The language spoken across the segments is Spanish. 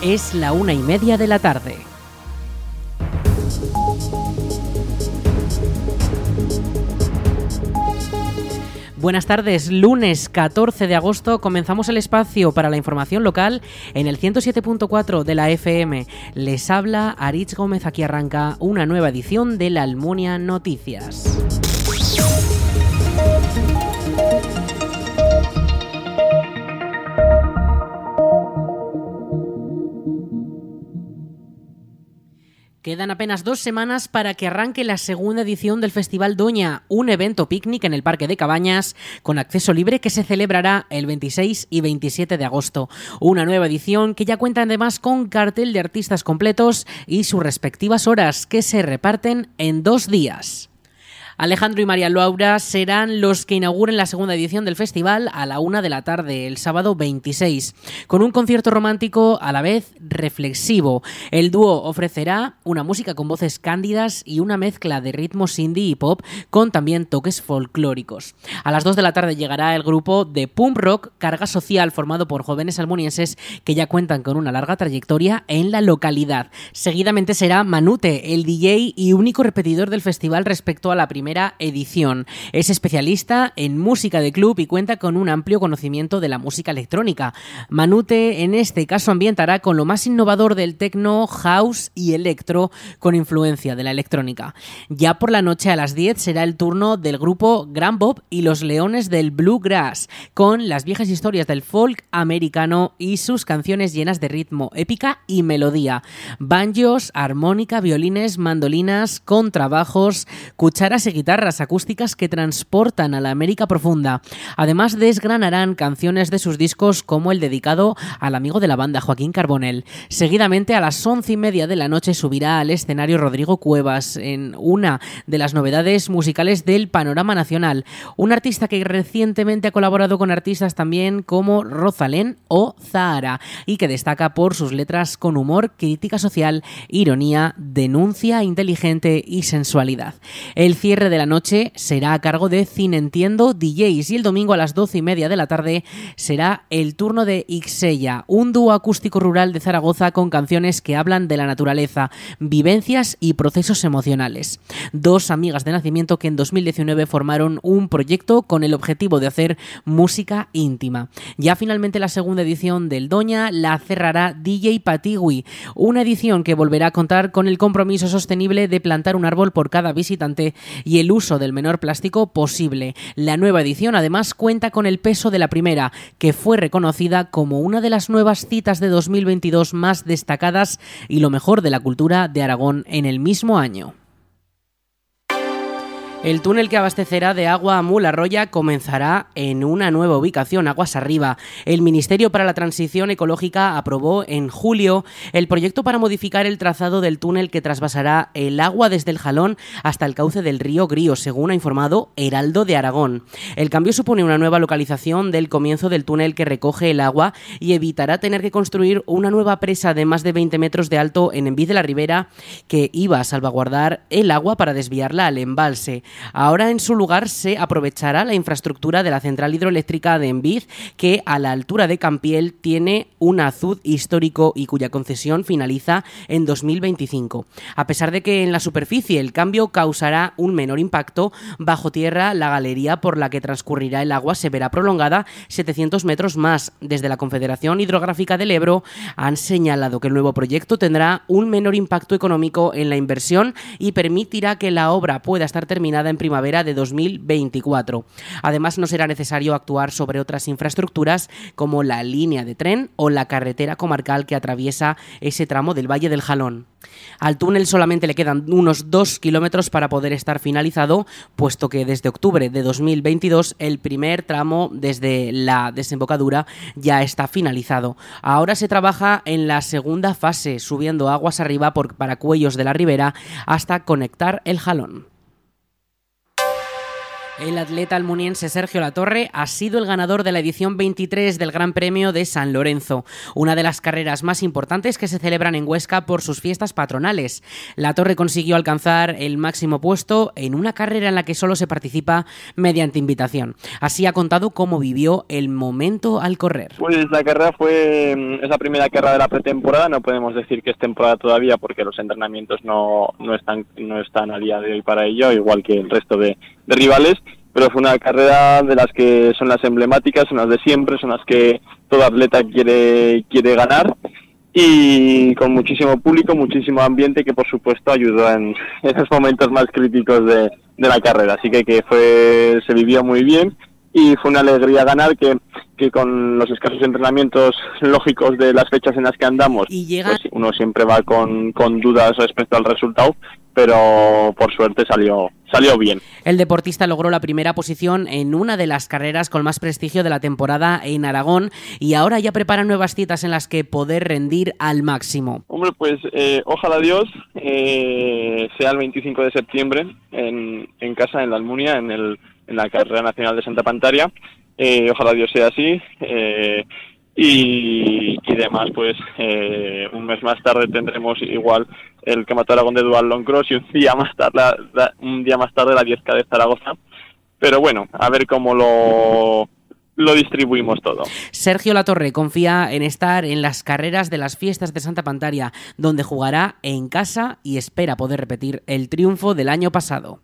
Es la una y media de la tarde. Buenas tardes, lunes 14 de agosto comenzamos el espacio para la información local en el 107.4 de la FM. Les habla Aritz Gómez, aquí arranca una nueva edición de la Almunia Noticias. Quedan apenas dos semanas para que arranque la segunda edición del Festival Doña, un evento picnic en el Parque de Cabañas con acceso libre que se celebrará el 26 y 27 de agosto. Una nueva edición que ya cuenta además con cartel de artistas completos y sus respectivas horas que se reparten en dos días. Alejandro y María Laura serán los que inauguren la segunda edición del festival a la una de la tarde, el sábado 26, con un concierto romántico a la vez reflexivo. El dúo ofrecerá una música con voces cándidas y una mezcla de ritmos indie y pop con también toques folclóricos. A las dos de la tarde llegará el grupo de punk rock Carga Social formado por jóvenes almonienses que ya cuentan con una larga trayectoria en la localidad. Seguidamente será Manute, el DJ y único repetidor del festival respecto a la primera edición. Es especialista en música de club y cuenta con un amplio conocimiento de la música electrónica. Manute en este caso ambientará con lo más innovador del techno, house y electro con influencia de la electrónica. Ya por la noche a las 10 será el turno del grupo Grand Bob y los Leones del Bluegrass con las viejas historias del folk americano y sus canciones llenas de ritmo, épica y melodía. Banjos, armónica, violines, mandolinas, contrabajos, cucharas guitarras acústicas que transportan a la América profunda. Además desgranarán canciones de sus discos como el dedicado al amigo de la banda Joaquín Carbonell. Seguidamente a las once y media de la noche subirá al escenario Rodrigo Cuevas en una de las novedades musicales del panorama nacional. Un artista que recientemente ha colaborado con artistas también como Rosalén o Zahara y que destaca por sus letras con humor, crítica social, ironía, denuncia inteligente y sensualidad. El cierre de la noche será a cargo de Entiendo DJs y el domingo a las doce y media de la tarde será el turno de Ixella, un dúo acústico rural de Zaragoza con canciones que hablan de la naturaleza, vivencias y procesos emocionales. Dos amigas de nacimiento que en 2019 formaron un proyecto con el objetivo de hacer música íntima. Ya finalmente la segunda edición del Doña la cerrará DJ Patigui, una edición que volverá a contar con el compromiso sostenible de plantar un árbol por cada visitante y el uso del menor plástico posible. La nueva edición además cuenta con el peso de la primera, que fue reconocida como una de las nuevas citas de 2022 más destacadas y lo mejor de la cultura de Aragón en el mismo año. El túnel que abastecerá de agua a Mularroya comenzará en una nueva ubicación, aguas arriba. El Ministerio para la Transición Ecológica aprobó en julio el proyecto para modificar el trazado del túnel que trasvasará el agua desde el Jalón hasta el cauce del río Grío, según ha informado Heraldo de Aragón. El cambio supone una nueva localización del comienzo del túnel que recoge el agua y evitará tener que construir una nueva presa de más de 20 metros de alto en Envid de la Ribera que iba a salvaguardar el agua para desviarla al embalse. Ahora en su lugar se aprovechará la infraestructura de la central hidroeléctrica de Enviz, que a la altura de Campiel tiene un azud histórico y cuya concesión finaliza en 2025. A pesar de que en la superficie el cambio causará un menor impacto, bajo tierra la galería por la que transcurrirá el agua se verá prolongada 700 metros más. Desde la Confederación Hidrográfica del Ebro han señalado que el nuevo proyecto tendrá un menor impacto económico en la inversión y permitirá que la obra pueda estar terminada en primavera de 2024. Además, no será necesario actuar sobre otras infraestructuras como la línea de tren o la carretera comarcal que atraviesa ese tramo del Valle del Jalón. Al túnel solamente le quedan unos dos kilómetros para poder estar finalizado, puesto que desde octubre de 2022 el primer tramo desde la desembocadura ya está finalizado. Ahora se trabaja en la segunda fase, subiendo aguas arriba por, para cuellos de la ribera hasta conectar el jalón. El atleta almuniense Sergio Latorre ha sido el ganador de la edición 23 del Gran Premio de San Lorenzo, una de las carreras más importantes que se celebran en Huesca por sus fiestas patronales. Latorre consiguió alcanzar el máximo puesto en una carrera en la que solo se participa mediante invitación. Así ha contado cómo vivió el momento al correr. Pues la carrera fue mm, esa primera carrera de la pretemporada, no podemos decir que es temporada todavía porque los entrenamientos no, no, están, no están a día de hoy para ello, igual que el resto de rivales, pero fue una carrera de las que son las emblemáticas, son las de siempre, son las que todo atleta quiere, quiere ganar y con muchísimo público, muchísimo ambiente que por supuesto ayudó en esos momentos más críticos de, de la carrera. Así que, que fue, se vivió muy bien y fue una alegría ganar que, que con los escasos entrenamientos lógicos de las fechas en las que andamos, pues uno siempre va con, con dudas respecto al resultado, pero por suerte salió, salió bien. El deportista logró la primera posición en una de las carreras con más prestigio de la temporada en Aragón y ahora ya prepara nuevas citas en las que poder rendir al máximo. Hombre, pues eh, ojalá Dios eh, sea el 25 de septiembre en, en casa, en la Almunia, en, el, en la carrera nacional de Santa Pantaria. Eh, ojalá Dios sea así. Y, y, demás, pues un mes más tarde tendremos igual el que mató Aragón de Dual Long Cross y un día más tarde la, un día más tarde la 10K de Zaragoza. Pero bueno, a ver cómo lo lo distribuimos todo. Sergio Latorre confía en estar en las carreras de las fiestas de Santa Pantaria, donde jugará en casa y espera poder repetir el triunfo del año pasado.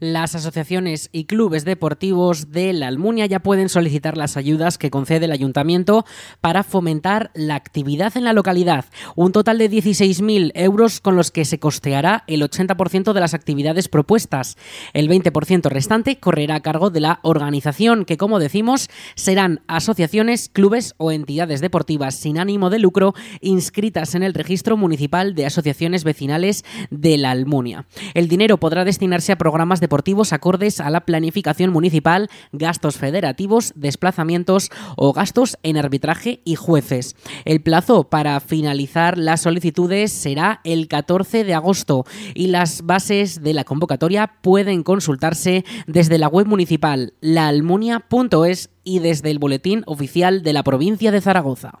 Las asociaciones y clubes deportivos de la Almunia ya pueden solicitar las ayudas que concede el ayuntamiento para fomentar la actividad en la localidad. Un total de 16.000 euros con los que se costeará el 80% de las actividades propuestas. El 20% restante correrá a cargo de la organización, que como decimos serán asociaciones, clubes o entidades deportivas sin ánimo de lucro inscritas en el registro municipal de asociaciones vecinales de la Almunia. El dinero podrá destinarse a programas de deportivos acordes a la planificación municipal, gastos federativos, desplazamientos o gastos en arbitraje y jueces. El plazo para finalizar las solicitudes será el 14 de agosto y las bases de la convocatoria pueden consultarse desde la web municipal laalmunia.es y desde el boletín oficial de la provincia de Zaragoza.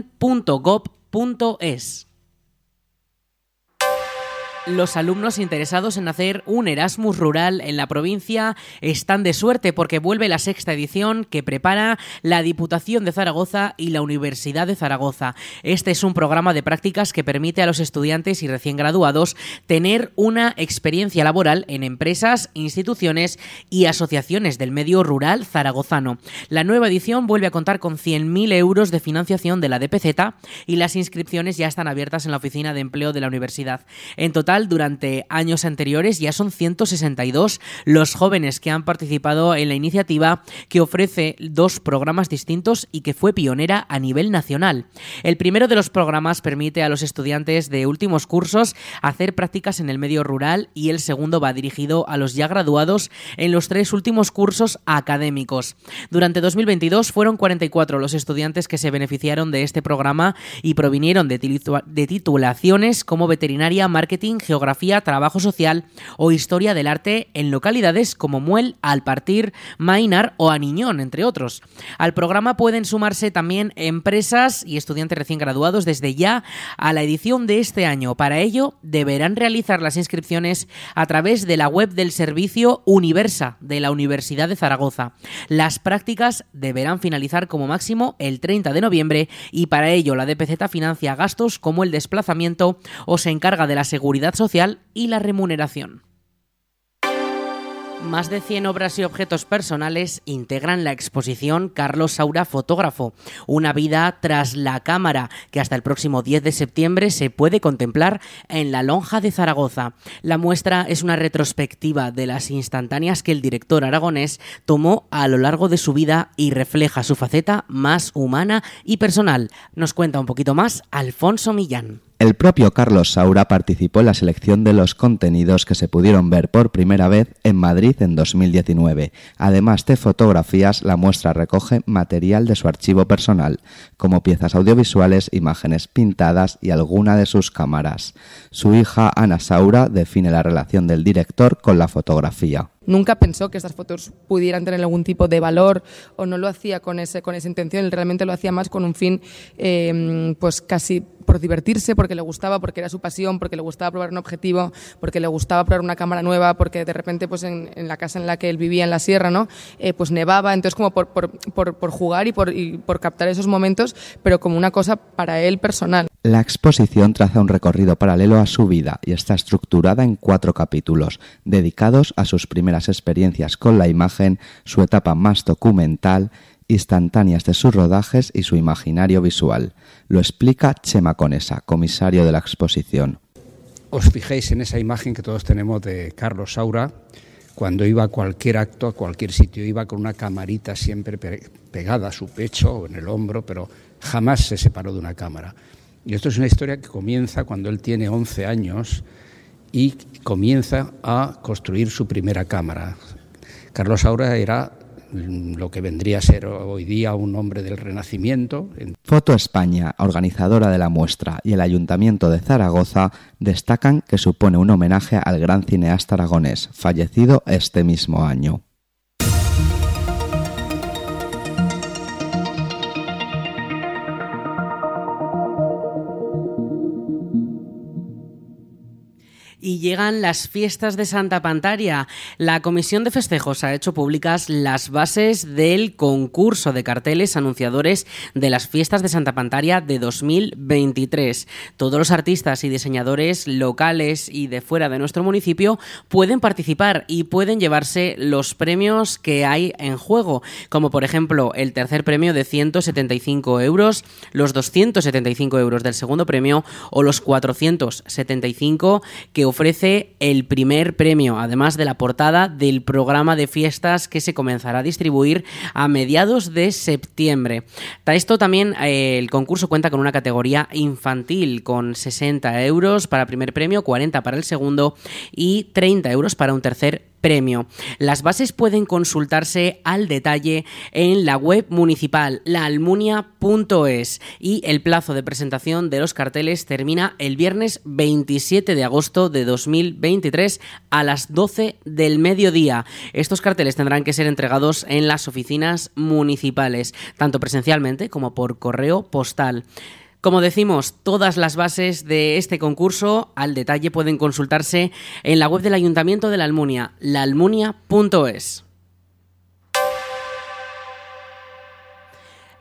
joven.gov.es. Los alumnos interesados en hacer un Erasmus rural en la provincia están de suerte porque vuelve la sexta edición que prepara la Diputación de Zaragoza y la Universidad de Zaragoza. Este es un programa de prácticas que permite a los estudiantes y recién graduados tener una experiencia laboral en empresas, instituciones y asociaciones del medio rural zaragozano. La nueva edición vuelve a contar con 100.000 euros de financiación de la DPZ y las inscripciones ya están abiertas en la oficina de empleo de la universidad. En total durante años anteriores ya son 162 los jóvenes que han participado en la iniciativa que ofrece dos programas distintos y que fue pionera a nivel nacional. El primero de los programas permite a los estudiantes de últimos cursos hacer prácticas en el medio rural y el segundo va dirigido a los ya graduados en los tres últimos cursos académicos. Durante 2022 fueron 44 los estudiantes que se beneficiaron de este programa y provinieron de, titulaciones como veterinaria, marketing, geografía, trabajo social o historia del arte en localidades como Muel, Alpartir, Mainar o Aniñón, entre otros. Al programa pueden sumarse también empresas y estudiantes recién graduados desde ya a la edición de este año. Para ello, deberán realizar las inscripciones a través de la web del servicio Universa de la Universidad de Zaragoza. Las prácticas deberán finalizar como máximo el 30 de noviembre y para ello la DPZ financia gastos como el desplazamiento o se encarga de la seguridad social y la remuneración. Más de 100 obras y objetos personales integran la exposición Carlos Saura Fotógrafo, una vida tras la cámara que hasta el próximo 10 de septiembre se puede contemplar en la Lonja de Zaragoza. La muestra es una retrospectiva de las instantáneas que el director aragonés tomó a lo largo de su vida y refleja su faceta más humana y personal. Nos cuenta un poquito más Alfonso Millán. El propio Carlos Saura participó en la selección de los contenidos que se pudieron ver por primera vez en Madrid en 2019. Además de fotografías, la muestra recoge material de su archivo personal, como piezas audiovisuales, imágenes pintadas y alguna de sus cámaras. Su hija Ana Saura define la relación del director con la fotografía. Nunca pensó que estas fotos pudieran tener algún tipo de valor o no lo hacía con, ese, con esa intención, él realmente lo hacía más con un fin eh, pues casi por divertirse, porque le gustaba, porque era su pasión, porque le gustaba probar un objetivo, porque le gustaba probar una cámara nueva, porque de repente pues en, la casa en la que él vivía en la sierra, ¿no? Eh, pues nevaba, entonces como por, por, por, por jugar y por, y por captar esos momentos, pero como una cosa para él personal. La exposición traza un recorrido paralelo a su vida y está estructurada en cuatro capítulos, dedicados a sus primeras experiencias con la imagen, su etapa más documental, instantáneas de sus rodajes y su imaginario visual. Lo explica Chema Conesa, comisario de la exposición. Os fijéis en esa imagen que todos tenemos de Carlos Saura, cuando iba a cualquier acto, a cualquier sitio, iba con una camarita siempre pegada a su pecho o en el hombro, pero jamás se separó de una cámara. Y esto es una historia que comienza cuando él tiene 11 años y comienza a construir su primera cámara. Carlos Saura era lo que vendría a ser hoy día un hombre del Renacimiento. Foto España, organizadora de la muestra, y el Ayuntamiento de Zaragoza destacan que supone un homenaje al gran cineasta aragonés, fallecido este mismo año. Y llegan las fiestas de Santa Pantaria. La Comisión de Festejos ha hecho públicas las bases del concurso de carteles anunciadores de las fiestas de Santa Pantaria de 2023. Todos los artistas y diseñadores locales y de fuera de nuestro municipio pueden participar y pueden llevarse los premios que hay en juego, como por ejemplo el tercer premio de 175 euros, los 275 euros del segundo premio o los 475 que ofrece el primer premio, además de la portada del programa de fiestas que se comenzará a distribuir a mediados de septiembre. esto también eh, el concurso cuenta con una categoría infantil con 60 euros para primer premio, 40 para el segundo y 30 euros para un tercer premio. Las bases pueden consultarse al detalle en la web municipal laalmunia.es y el plazo de presentación de los carteles termina el viernes 27 de agosto de 2023 a las 12 del mediodía. Estos carteles tendrán que ser entregados en las oficinas municipales, tanto presencialmente como por correo postal. Como decimos, todas las bases de este concurso al detalle pueden consultarse en la web del Ayuntamiento de la Almunia, laalmunia.es.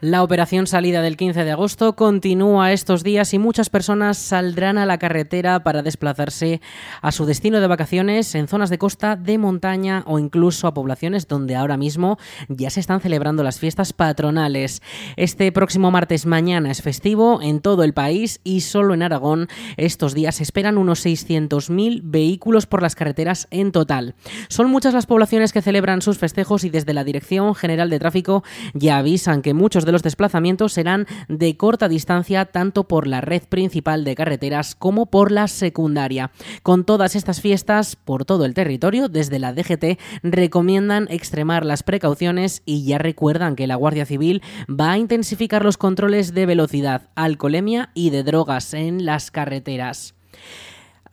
La operación salida del 15 de agosto continúa estos días y muchas personas saldrán a la carretera para desplazarse a su destino de vacaciones en zonas de costa, de montaña o incluso a poblaciones donde ahora mismo ya se están celebrando las fiestas patronales. Este próximo martes mañana es festivo en todo el país y solo en Aragón estos días esperan unos 600.000 vehículos por las carreteras en total. Son muchas las poblaciones que celebran sus festejos y desde la Dirección General de Tráfico ya avisan que muchos de los desplazamientos serán de corta distancia tanto por la red principal de carreteras como por la secundaria. Con todas estas fiestas por todo el territorio, desde la DGT recomiendan extremar las precauciones y ya recuerdan que la Guardia Civil va a intensificar los controles de velocidad, alcoholemia y de drogas en las carreteras.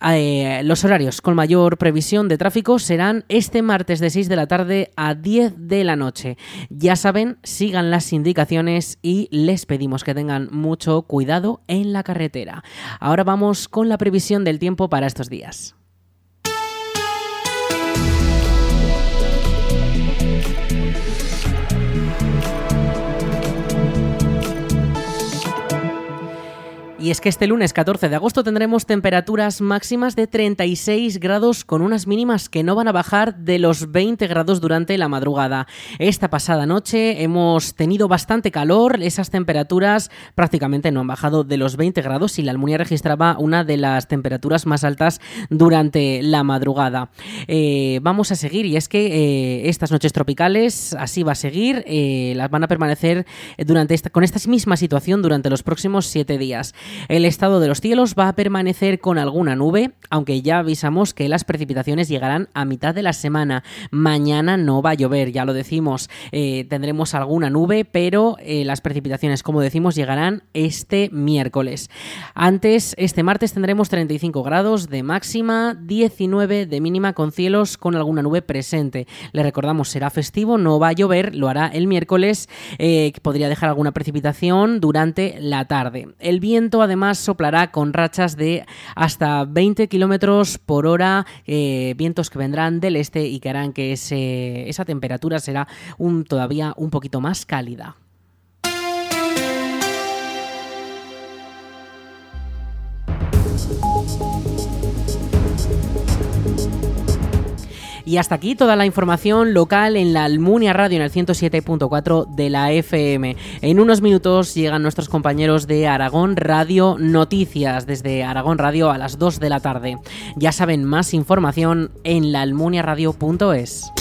Eh, los horarios con mayor previsión de tráfico serán este martes de 6 de la tarde a 10 de la noche. Ya saben, sigan las indicaciones y les pedimos que tengan mucho cuidado en la carretera. Ahora vamos con la previsión del tiempo para estos días. Y es que este lunes 14 de agosto tendremos temperaturas máximas de 36 grados con unas mínimas que no van a bajar de los 20 grados durante la madrugada. Esta pasada noche hemos tenido bastante calor, esas temperaturas prácticamente no han bajado de los 20 grados y la Almunia registraba una de las temperaturas más altas durante la madrugada. Eh, vamos a seguir y es que eh, estas noches tropicales así va a seguir, eh, las van a permanecer durante con esta misma situación durante los próximos 7 días. El estado de los cielos va a permanecer con alguna nube, aunque ya avisamos que las precipitaciones llegarán a mitad de la semana. Mañana no va a llover, ya lo decimos. Eh, tendremos alguna nube, pero eh, las precipitaciones, como decimos, llegarán este miércoles. Antes, este martes tendremos 35 grados de máxima, 19 de mínima con cielos con alguna nube presente. Le recordamos, será festivo, no va a llover, lo hará el miércoles, eh, podría dejar alguna precipitación durante la tarde. El viento además soplará con rachas de hasta 20 kilómetros por hora, eh, vientos que vendrán del este y que harán que esa temperatura será todavía un poquito más cálida. Y hasta aquí toda la información local en la Almunia Radio en el 107.4 de la FM. En unos minutos llegan nuestros compañeros de Aragón Radio Noticias desde Aragón Radio a las 2 de la tarde. Ya saben más información en laalmuniaradio.es.